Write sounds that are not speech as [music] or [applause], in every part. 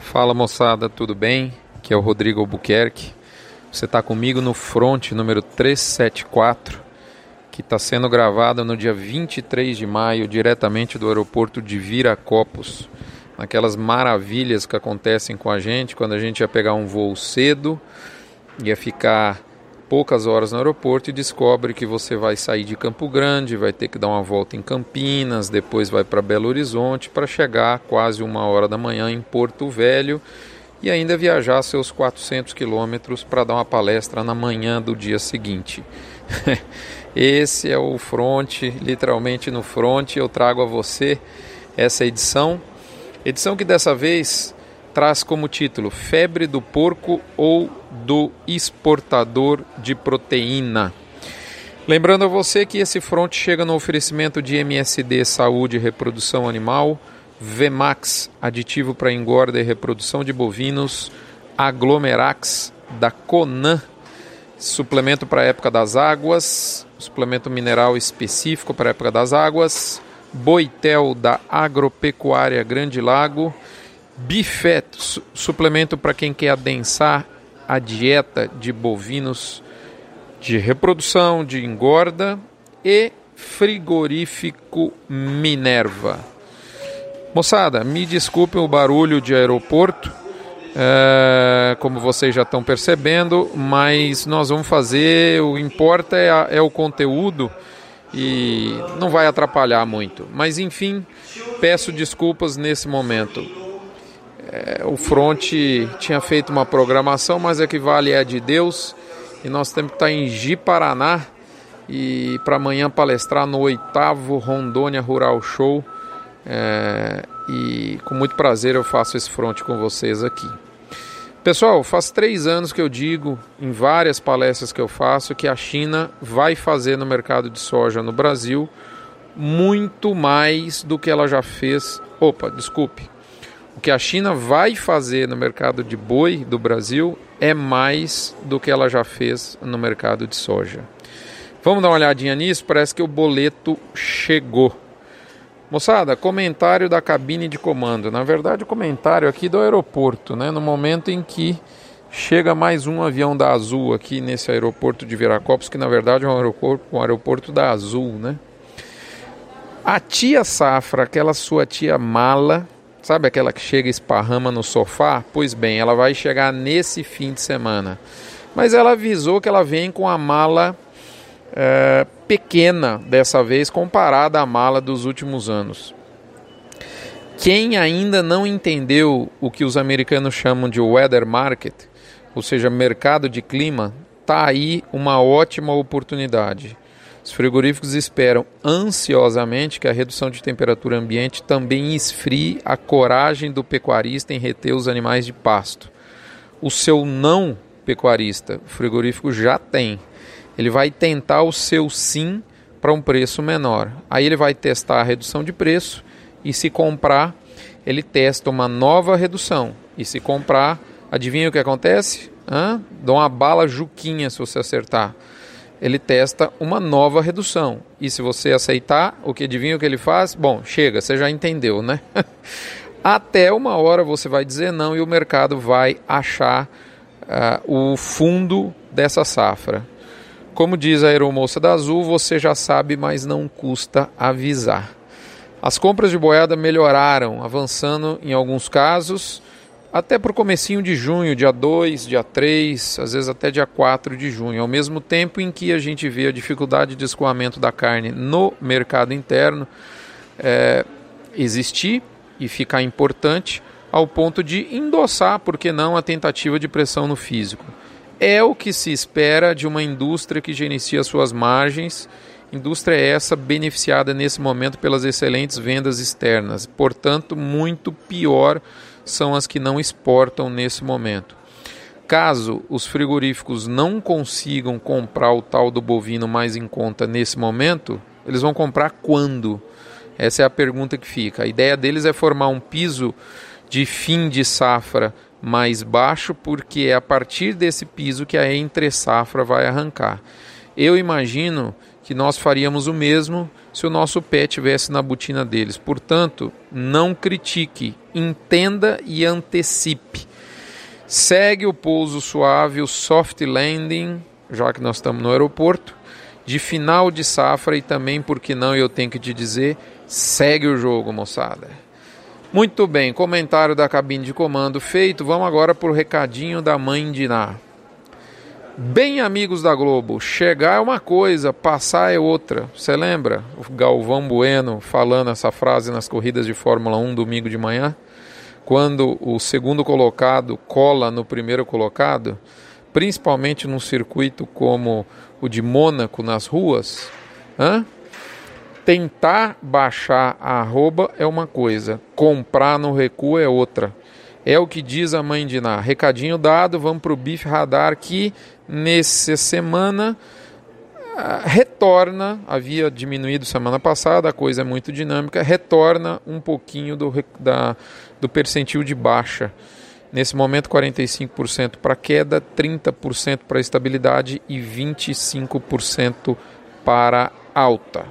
Fala moçada, tudo bem? Aqui é o Rodrigo Albuquerque. Você está comigo no Front número 374, que está sendo gravado no dia 23 de maio, diretamente do aeroporto de Viracopos. Aquelas maravilhas que acontecem com a gente quando a gente ia pegar um voo cedo, ia ficar poucas horas no aeroporto e descobre que você vai sair de Campo Grande, vai ter que dar uma volta em Campinas, depois vai para Belo Horizonte para chegar quase uma hora da manhã em Porto Velho e ainda viajar seus 400 quilômetros para dar uma palestra na manhã do dia seguinte. [laughs] Esse é o front, literalmente no front, eu trago a você essa edição. Edição que dessa vez traz como título Febre do porco ou do exportador de proteína. Lembrando a você que esse front chega no oferecimento de MSD Saúde e Reprodução Animal, Vemax, aditivo para engorda e reprodução de bovinos, Aglomerax da Conan, suplemento para a época das águas, suplemento mineral específico para a época das águas, Boitel da Agropecuária Grande Lago, Bifet, su suplemento para quem quer adensar a dieta de bovinos de reprodução, de engorda e frigorífico Minerva. Moçada, me desculpem o barulho de aeroporto, é, como vocês já estão percebendo, mas nós vamos fazer, o importa é, a, é o conteúdo e não vai atrapalhar muito. Mas enfim, peço desculpas nesse momento. É, o Front tinha feito uma programação, mas a que vale é de Deus. E nós temos que estar em Ji, Paraná. E para amanhã palestrar no oitavo Rondônia Rural Show. É, e com muito prazer eu faço esse front com vocês aqui. Pessoal, faz três anos que eu digo em várias palestras que eu faço que a China vai fazer no mercado de soja no Brasil muito mais do que ela já fez. Opa, desculpe, o que a China vai fazer no mercado de boi do Brasil é mais do que ela já fez no mercado de soja. Vamos dar uma olhadinha nisso? Parece que o boleto chegou. Moçada, comentário da cabine de comando. Na verdade, o comentário aqui do aeroporto, né? No momento em que chega mais um avião da Azul aqui nesse aeroporto de Viracopos, que na verdade é um aeroporto, um aeroporto da Azul, né? A tia Safra, aquela sua tia mala, Sabe aquela que chega e esparrama no sofá? Pois bem, ela vai chegar nesse fim de semana. Mas ela avisou que ela vem com a mala é, pequena dessa vez, comparada à mala dos últimos anos. Quem ainda não entendeu o que os americanos chamam de weather market, ou seja, mercado de clima, tá aí uma ótima oportunidade. Os frigoríficos esperam ansiosamente que a redução de temperatura ambiente também esfrie a coragem do pecuarista em reter os animais de pasto. O seu não pecuarista, o frigorífico já tem. Ele vai tentar o seu sim para um preço menor. Aí ele vai testar a redução de preço e se comprar, ele testa uma nova redução. E se comprar, adivinha o que acontece? Hã? Dá uma bala juquinha se você acertar ele testa uma nova redução. E se você aceitar, o que adivinha o que ele faz? Bom, chega, você já entendeu, né? [laughs] Até uma hora você vai dizer não e o mercado vai achar uh, o fundo dessa safra. Como diz a aeromoça da Azul, você já sabe, mas não custa avisar. As compras de boiada melhoraram, avançando em alguns casos até para o comecinho de junho, dia 2, dia 3, às vezes até dia 4 de junho, ao mesmo tempo em que a gente vê a dificuldade de escoamento da carne no mercado interno é, existir e ficar importante ao ponto de endossar, por que não, a tentativa de pressão no físico. É o que se espera de uma indústria que gerencia suas margens, indústria essa beneficiada nesse momento pelas excelentes vendas externas, portanto, muito pior são as que não exportam nesse momento. Caso os frigoríficos não consigam comprar o tal do bovino mais em conta nesse momento, eles vão comprar quando? Essa é a pergunta que fica. A ideia deles é formar um piso de fim de safra mais baixo, porque é a partir desse piso que a entre safra vai arrancar. Eu imagino que nós faríamos o mesmo se o nosso pé tivesse na botina deles. Portanto, não critique, entenda e antecipe. Segue o pouso suave, o soft landing, já que nós estamos no aeroporto, de final de safra e também, porque não, eu tenho que te dizer, segue o jogo, moçada. Muito bem, comentário da cabine de comando feito. Vamos agora para o recadinho da mãe de Ná. Bem, amigos da Globo, chegar é uma coisa, passar é outra. Você lembra o Galvão Bueno falando essa frase nas corridas de Fórmula 1 domingo de manhã? Quando o segundo colocado cola no primeiro colocado, principalmente num circuito como o de Mônaco nas ruas, hã? tentar baixar a arroba é uma coisa, comprar no recuo é outra. É o que diz a mãe de Ná. Recadinho dado, vamos para o Bife Radar que nessa semana ah, retorna, havia diminuído semana passada, a coisa é muito dinâmica, retorna um pouquinho do, da, do percentil de baixa. Nesse momento, 45% para queda, 30% para estabilidade e 25% para alta.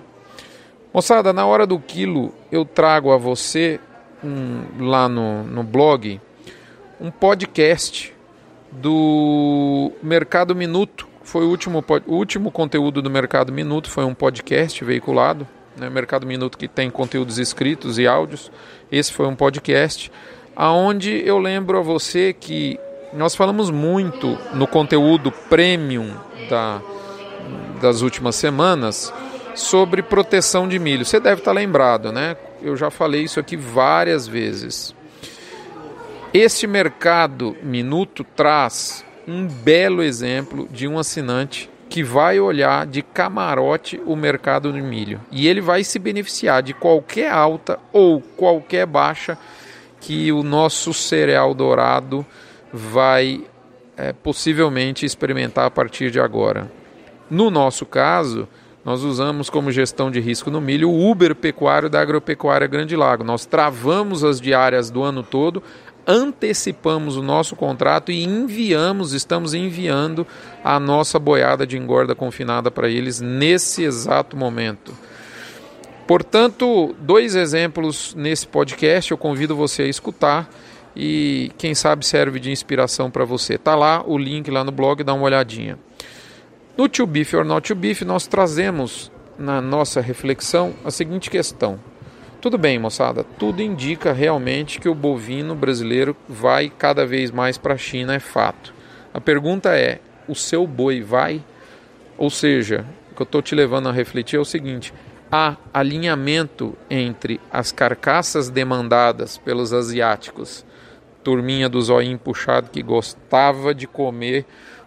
Moçada, na hora do quilo eu trago a você um, lá no, no blog um podcast do Mercado Minuto. Foi o último, o último conteúdo do Mercado Minuto, foi um podcast veiculado. Né? Mercado Minuto que tem conteúdos escritos e áudios. Esse foi um podcast aonde eu lembro a você que nós falamos muito no conteúdo premium da, das últimas semanas sobre proteção de milho. Você deve estar lembrado, né? Eu já falei isso aqui várias vezes. Este mercado minuto traz um belo exemplo de um assinante que vai olhar de camarote o mercado de milho e ele vai se beneficiar de qualquer alta ou qualquer baixa que o nosso cereal dourado vai é, possivelmente experimentar a partir de agora. No nosso caso, nós usamos como gestão de risco no milho o Uber pecuário da Agropecuária Grande Lago. Nós travamos as diárias do ano todo, antecipamos o nosso contrato e enviamos, estamos enviando a nossa boiada de engorda confinada para eles nesse exato momento. Portanto, dois exemplos nesse podcast, eu convido você a escutar e quem sabe serve de inspiração para você. Tá lá o link lá no blog, dá uma olhadinha. No To Beef or Not To Beef, nós trazemos na nossa reflexão a seguinte questão. Tudo bem, moçada, tudo indica realmente que o bovino brasileiro vai cada vez mais para a China, é fato. A pergunta é: o seu boi vai? Ou seja, o que eu estou te levando a refletir é o seguinte: há alinhamento entre as carcaças demandadas pelos asiáticos, turminha do zóio puxado que gostava de comer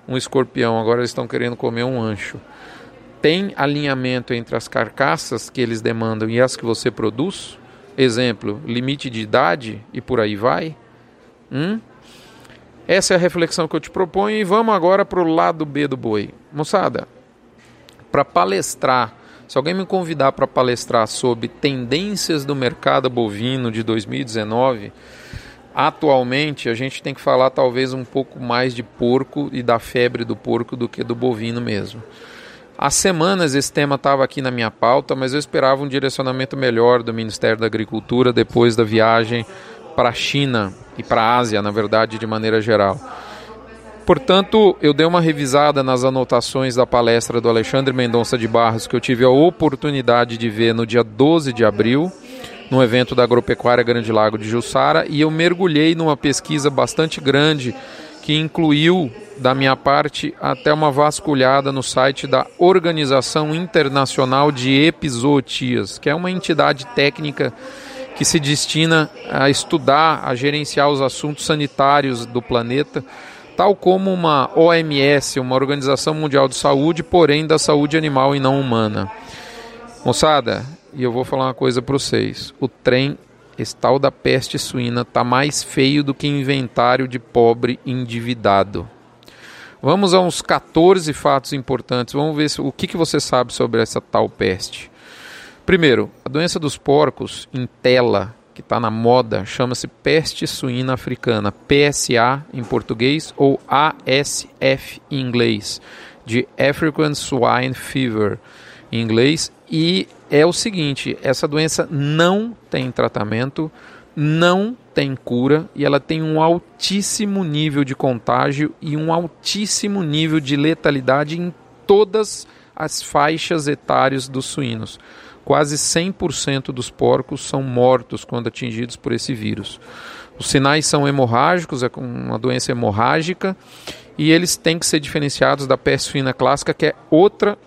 um escorpião, agora eles estão querendo comer um ancho. Tem alinhamento entre as carcaças que eles demandam e as que você produz? Exemplo, limite de idade e por aí vai? Hum? Essa é a reflexão que eu te proponho e vamos agora para o lado B do boi. Moçada, para palestrar, se alguém me convidar para palestrar sobre tendências do mercado bovino de 2019, Atualmente a gente tem que falar talvez um pouco mais de porco e da febre do porco do que do bovino mesmo. Há semanas esse tema estava aqui na minha pauta, mas eu esperava um direcionamento melhor do Ministério da Agricultura depois da viagem para a China e para a Ásia, na verdade, de maneira geral. Portanto, eu dei uma revisada nas anotações da palestra do Alexandre Mendonça de Barros que eu tive a oportunidade de ver no dia 12 de abril no evento da Agropecuária Grande Lago de Jussara e eu mergulhei numa pesquisa bastante grande que incluiu da minha parte até uma vasculhada no site da Organização Internacional de Epizootias, que é uma entidade técnica que se destina a estudar, a gerenciar os assuntos sanitários do planeta, tal como uma OMS, uma Organização Mundial de Saúde, porém da saúde animal e não humana. Moçada, e eu vou falar uma coisa para vocês: o trem, esse tal da peste suína, tá mais feio do que inventário de pobre endividado. Vamos a uns 14 fatos importantes. Vamos ver o que, que você sabe sobre essa tal peste. Primeiro, a doença dos porcos em tela, que está na moda, chama-se peste suína africana, PSA em português ou ASF em inglês, de African Swine Fever em inglês. E é o seguinte: essa doença não tem tratamento, não tem cura e ela tem um altíssimo nível de contágio e um altíssimo nível de letalidade em todas as faixas etárias dos suínos. Quase 100% dos porcos são mortos quando atingidos por esse vírus. Os sinais são hemorrágicos, é uma doença hemorrágica, e eles têm que ser diferenciados da peste suína clássica, que é outra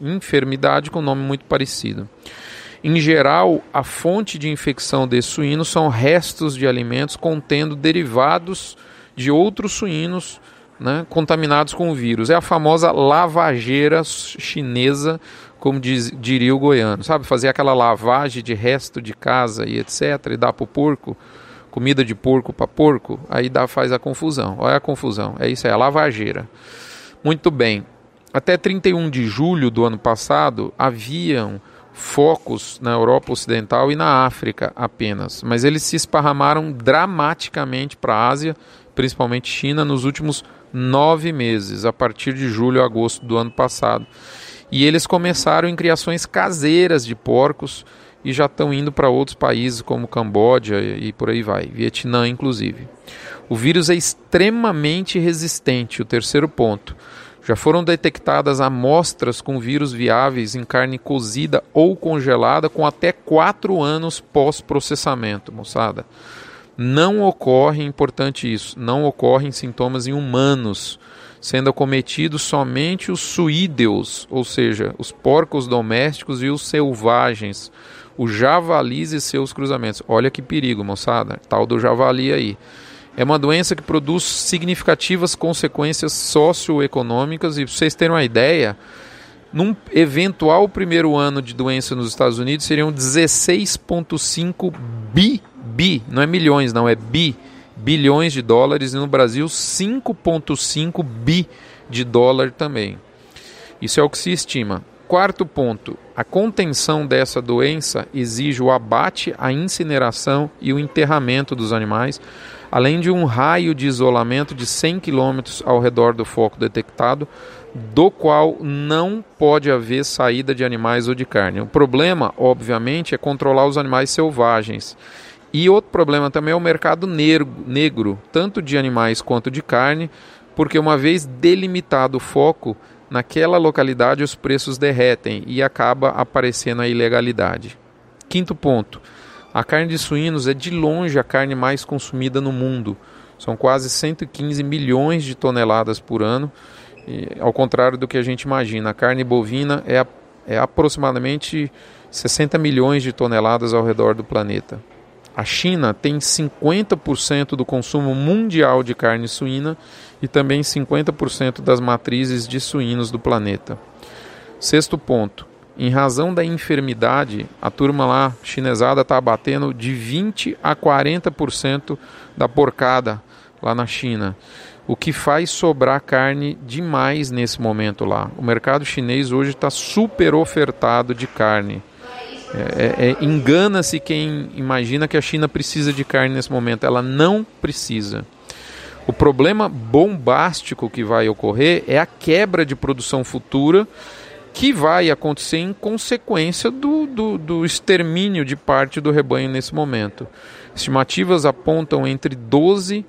enfermidade com nome muito parecido. Em geral, a fonte de infecção desse suíno são restos de alimentos contendo derivados de outros suínos né, contaminados com o vírus. É a famosa lavageira chinesa, como diz, diria o goiano. Sabe, fazer aquela lavagem de resto de casa e etc. e dar para o porco, comida de porco para porco, aí dá, faz a confusão. Olha a confusão. É isso aí, a lavageira. Muito bem. Até 31 de julho do ano passado, haviam focos na Europa Ocidental e na África apenas, mas eles se esparramaram dramaticamente para a Ásia, principalmente China, nos últimos nove meses, a partir de julho a agosto do ano passado. E eles começaram em criações caseiras de porcos e já estão indo para outros países como Camboja e por aí vai, Vietnã inclusive. O vírus é extremamente resistente, o terceiro ponto. Já foram detectadas amostras com vírus viáveis em carne cozida ou congelada com até 4 anos pós-processamento, moçada. Não ocorre, importante isso, não ocorrem sintomas em humanos, sendo acometidos somente os suídeos, ou seja, os porcos domésticos e os selvagens, os javalis e seus cruzamentos. Olha que perigo, moçada, tal do javali aí. É uma doença que produz significativas consequências socioeconômicas e para vocês terem uma ideia, num eventual primeiro ano de doença nos Estados Unidos seriam 16,5 bi, bi, não é milhões, não, é bi, bilhões de dólares e no Brasil 5,5 bi de dólar também. Isso é o que se estima. Quarto ponto: a contenção dessa doença exige o abate, a incineração e o enterramento dos animais, além de um raio de isolamento de 100 km ao redor do foco detectado, do qual não pode haver saída de animais ou de carne. O problema, obviamente, é controlar os animais selvagens. E outro problema também é o mercado negro, tanto de animais quanto de carne, porque uma vez delimitado o foco, naquela localidade os preços derretem e acaba aparecendo a ilegalidade. Quinto ponto: a carne de suínos é de longe a carne mais consumida no mundo. São quase 115 milhões de toneladas por ano. E, ao contrário do que a gente imagina, a carne bovina é, a, é aproximadamente 60 milhões de toneladas ao redor do planeta. A China tem 50% do consumo mundial de carne suína e também 50% das matrizes de suínos do planeta. Sexto ponto: em razão da enfermidade, a turma lá chinesada está abatendo de 20 a 40% da porcada lá na China, o que faz sobrar carne demais nesse momento lá. O mercado chinês hoje está super ofertado de carne. É, é, é, Engana-se quem imagina que a China precisa de carne nesse momento. Ela não precisa. O problema bombástico que vai ocorrer é a quebra de produção futura que vai acontecer em consequência do, do, do, extermínio de parte do rebanho nesse momento. Estimativas apontam entre 12,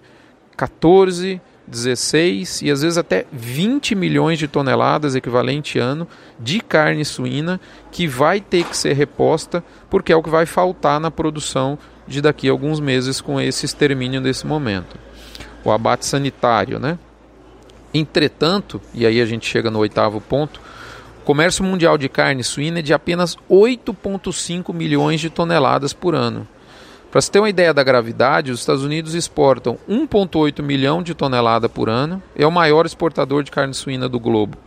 14, 16 e às vezes até 20 milhões de toneladas equivalente ano de carne suína que vai ter que ser reposta porque é o que vai faltar na produção de daqui a alguns meses com esse extermínio desse momento. O abate sanitário, né? Entretanto, e aí a gente chega no oitavo ponto, comércio mundial de carne suína é de apenas 8,5 milhões de toneladas por ano. Para se ter uma ideia da gravidade, os Estados Unidos exportam 1,8 milhão de toneladas por ano, é o maior exportador de carne suína do globo.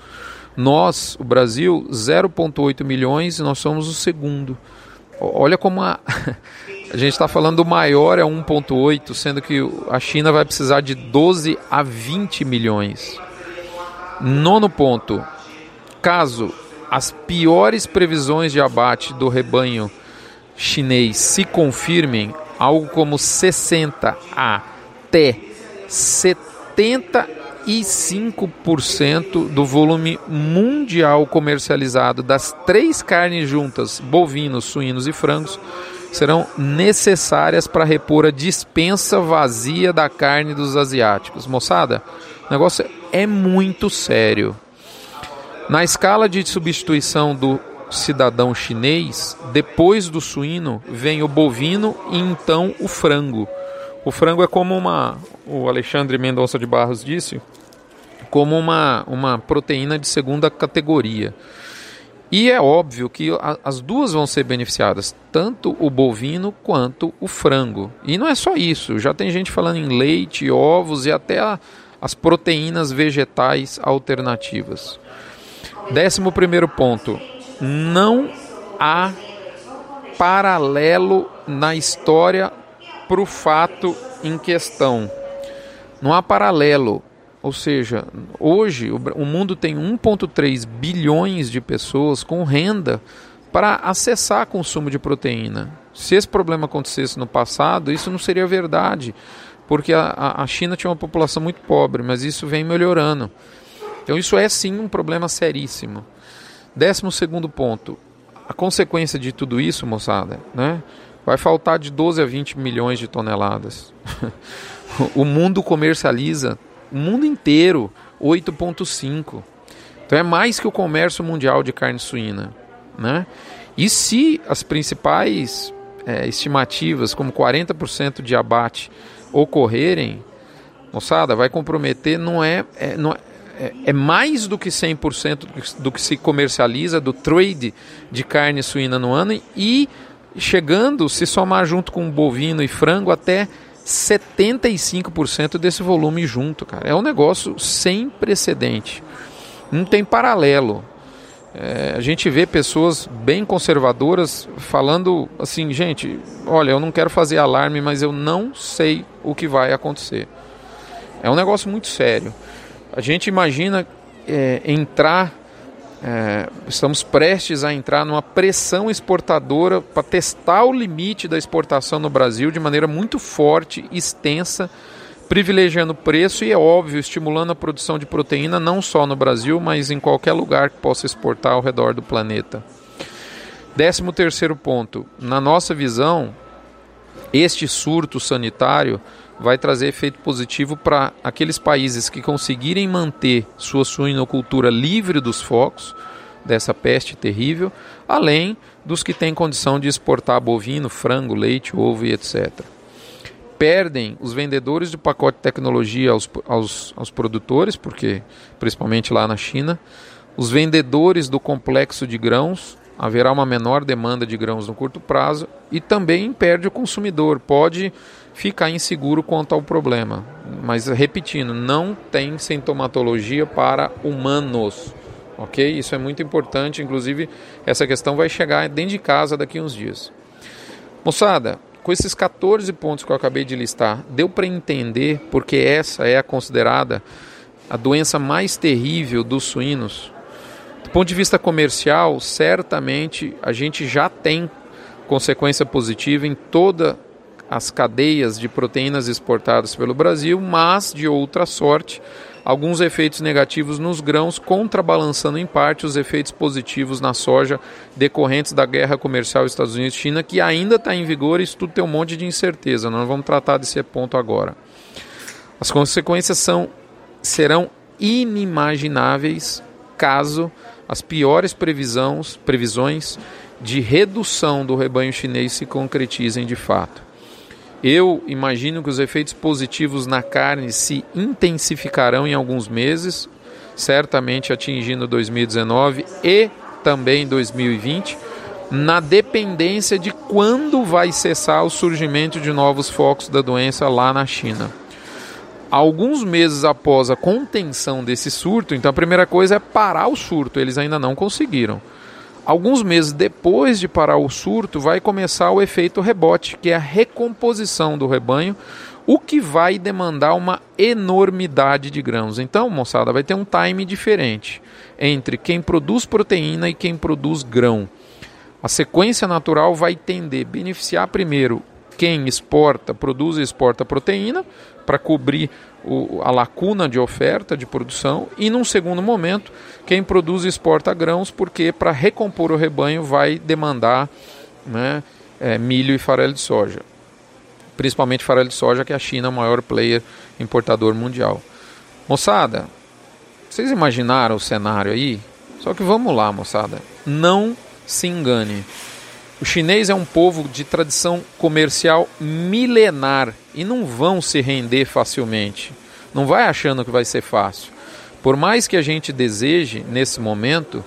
Nós, o Brasil, 0,8 milhões e nós somos o segundo. Olha como a, [laughs] a gente está falando do maior é 1,8, sendo que a China vai precisar de 12 a 20 milhões. Nono ponto: Caso as piores previsões de abate do rebanho chinês se confirmem, algo como 60 a até 70 95% do volume mundial comercializado das três carnes juntas, bovinos, suínos e frangos, serão necessárias para repor a dispensa vazia da carne dos asiáticos. Moçada, o negócio é muito sério. Na escala de substituição do cidadão chinês, depois do suíno vem o bovino e então o frango. O frango é como uma, o Alexandre Mendonça de Barros disse, como uma, uma proteína de segunda categoria. E é óbvio que as duas vão ser beneficiadas, tanto o bovino quanto o frango. E não é só isso, já tem gente falando em leite, ovos e até a, as proteínas vegetais alternativas. Décimo primeiro ponto: não há paralelo na história para o fato em questão. Não há paralelo. Ou seja, hoje o mundo tem 1,3 bilhões de pessoas com renda para acessar consumo de proteína. Se esse problema acontecesse no passado, isso não seria verdade, porque a, a China tinha uma população muito pobre, mas isso vem melhorando. Então, isso é sim um problema seríssimo. Décimo segundo ponto: a consequência de tudo isso, moçada, né, vai faltar de 12 a 20 milhões de toneladas. [laughs] o mundo comercializa o mundo inteiro 8,5. Então é mais que o comércio mundial de carne suína. Né? E se as principais é, estimativas, como 40% de abate, ocorrerem, moçada, vai comprometer, não é, é, não é, é mais do que 100% do que, do que se comercializa do trade de carne suína no ano e chegando, se somar junto com bovino e frango, até 75% desse volume junto, cara. É um negócio sem precedente. Não tem paralelo. É, a gente vê pessoas bem conservadoras falando assim, gente, olha, eu não quero fazer alarme, mas eu não sei o que vai acontecer. É um negócio muito sério. A gente imagina é, entrar é, estamos prestes a entrar numa pressão exportadora para testar o limite da exportação no Brasil de maneira muito forte, extensa, privilegiando o preço e, é óbvio, estimulando a produção de proteína não só no Brasil, mas em qualquer lugar que possa exportar ao redor do planeta. Décimo terceiro ponto, na nossa visão, este surto sanitário vai trazer efeito positivo para aqueles países que conseguirem manter sua suinocultura livre dos focos dessa peste terrível, além dos que têm condição de exportar bovino, frango, leite, ovo e etc. Perdem os vendedores de pacote de tecnologia aos, aos, aos produtores, porque principalmente lá na China, os vendedores do complexo de grãos, haverá uma menor demanda de grãos no curto prazo e também perde o consumidor, pode ficar inseguro quanto ao problema. Mas repetindo, não tem sintomatologia para humanos. Ok? Isso é muito importante. Inclusive, essa questão vai chegar dentro de casa daqui a uns dias. Moçada, com esses 14 pontos que eu acabei de listar, deu para entender porque essa é a considerada a doença mais terrível dos suínos? Do ponto de vista comercial, certamente a gente já tem consequência positiva em toda as cadeias de proteínas exportadas pelo Brasil, mas de outra sorte, alguns efeitos negativos nos grãos, contrabalançando em parte os efeitos positivos na soja decorrentes da guerra comercial Estados Unidos-China, que ainda está em vigor e isso tudo tem um monte de incerteza. Nós vamos tratar desse ponto agora. As consequências são, serão inimagináveis caso as piores previsões, previsões de redução do rebanho chinês se concretizem de fato. Eu imagino que os efeitos positivos na carne se intensificarão em alguns meses, certamente atingindo 2019 e também 2020, na dependência de quando vai cessar o surgimento de novos focos da doença lá na China. Alguns meses após a contenção desse surto, então a primeira coisa é parar o surto, eles ainda não conseguiram. Alguns meses depois de parar o surto, vai começar o efeito rebote, que é a recomposição do rebanho, o que vai demandar uma enormidade de grãos. Então, moçada, vai ter um time diferente entre quem produz proteína e quem produz grão. A sequência natural vai tender a beneficiar primeiro quem exporta, produz e exporta proteína para cobrir o, a lacuna de oferta de produção, e num segundo momento, quem produz e exporta grãos, porque para recompor o rebanho vai demandar né, é, milho e farelo de soja. Principalmente farelo de soja, que a China é o maior player importador mundial. Moçada, vocês imaginaram o cenário aí? Só que vamos lá, moçada. Não se engane. O chinês é um povo de tradição comercial milenar e não vão se render facilmente. Não vai achando que vai ser fácil. Por mais que a gente deseje nesse momento,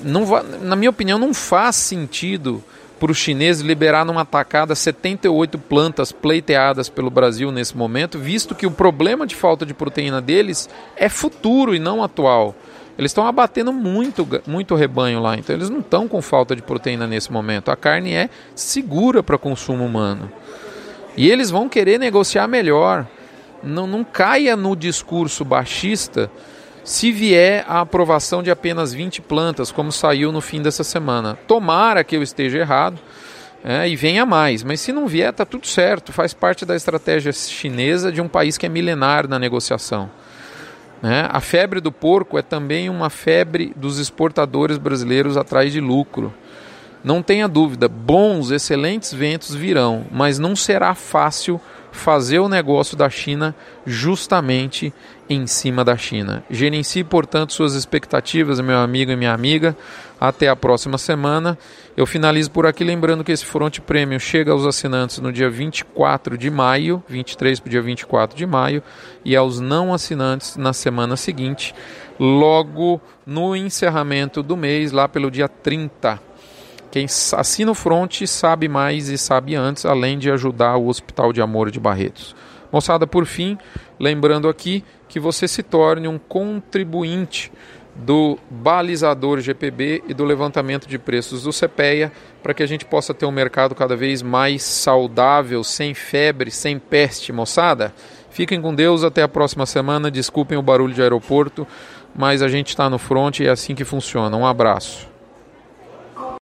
não na minha opinião, não faz sentido para os chineses liberar numa tacada 78 plantas pleiteadas pelo Brasil nesse momento, visto que o problema de falta de proteína deles é futuro e não atual. Eles estão abatendo muito, muito rebanho lá, então eles não estão com falta de proteína nesse momento. A carne é segura para consumo humano. E eles vão querer negociar melhor. Não, não caia no discurso baixista se vier a aprovação de apenas 20 plantas, como saiu no fim dessa semana. Tomara que eu esteja errado é, e venha mais, mas se não vier, está tudo certo. Faz parte da estratégia chinesa de um país que é milenar na negociação. Né? A febre do porco é também uma febre dos exportadores brasileiros atrás de lucro. Não tenha dúvida, bons, excelentes ventos virão, mas não será fácil fazer o negócio da China justamente em cima da China. Gerencie, portanto, suas expectativas, meu amigo e minha amiga. Até a próxima semana. Eu finalizo por aqui lembrando que esse Front Premium chega aos assinantes no dia 24 de maio, 23 para o dia 24 de maio, e aos não assinantes na semana seguinte, logo no encerramento do mês, lá pelo dia 30 quem assina o front sabe mais e sabe antes, além de ajudar o Hospital de Amor de Barretos. Moçada, por fim, lembrando aqui que você se torne um contribuinte do balizador GPB e do levantamento de preços do CPEA, para que a gente possa ter um mercado cada vez mais saudável, sem febre, sem peste, moçada. Fiquem com Deus, até a próxima semana. Desculpem o barulho de aeroporto, mas a gente está no front e é assim que funciona. Um abraço.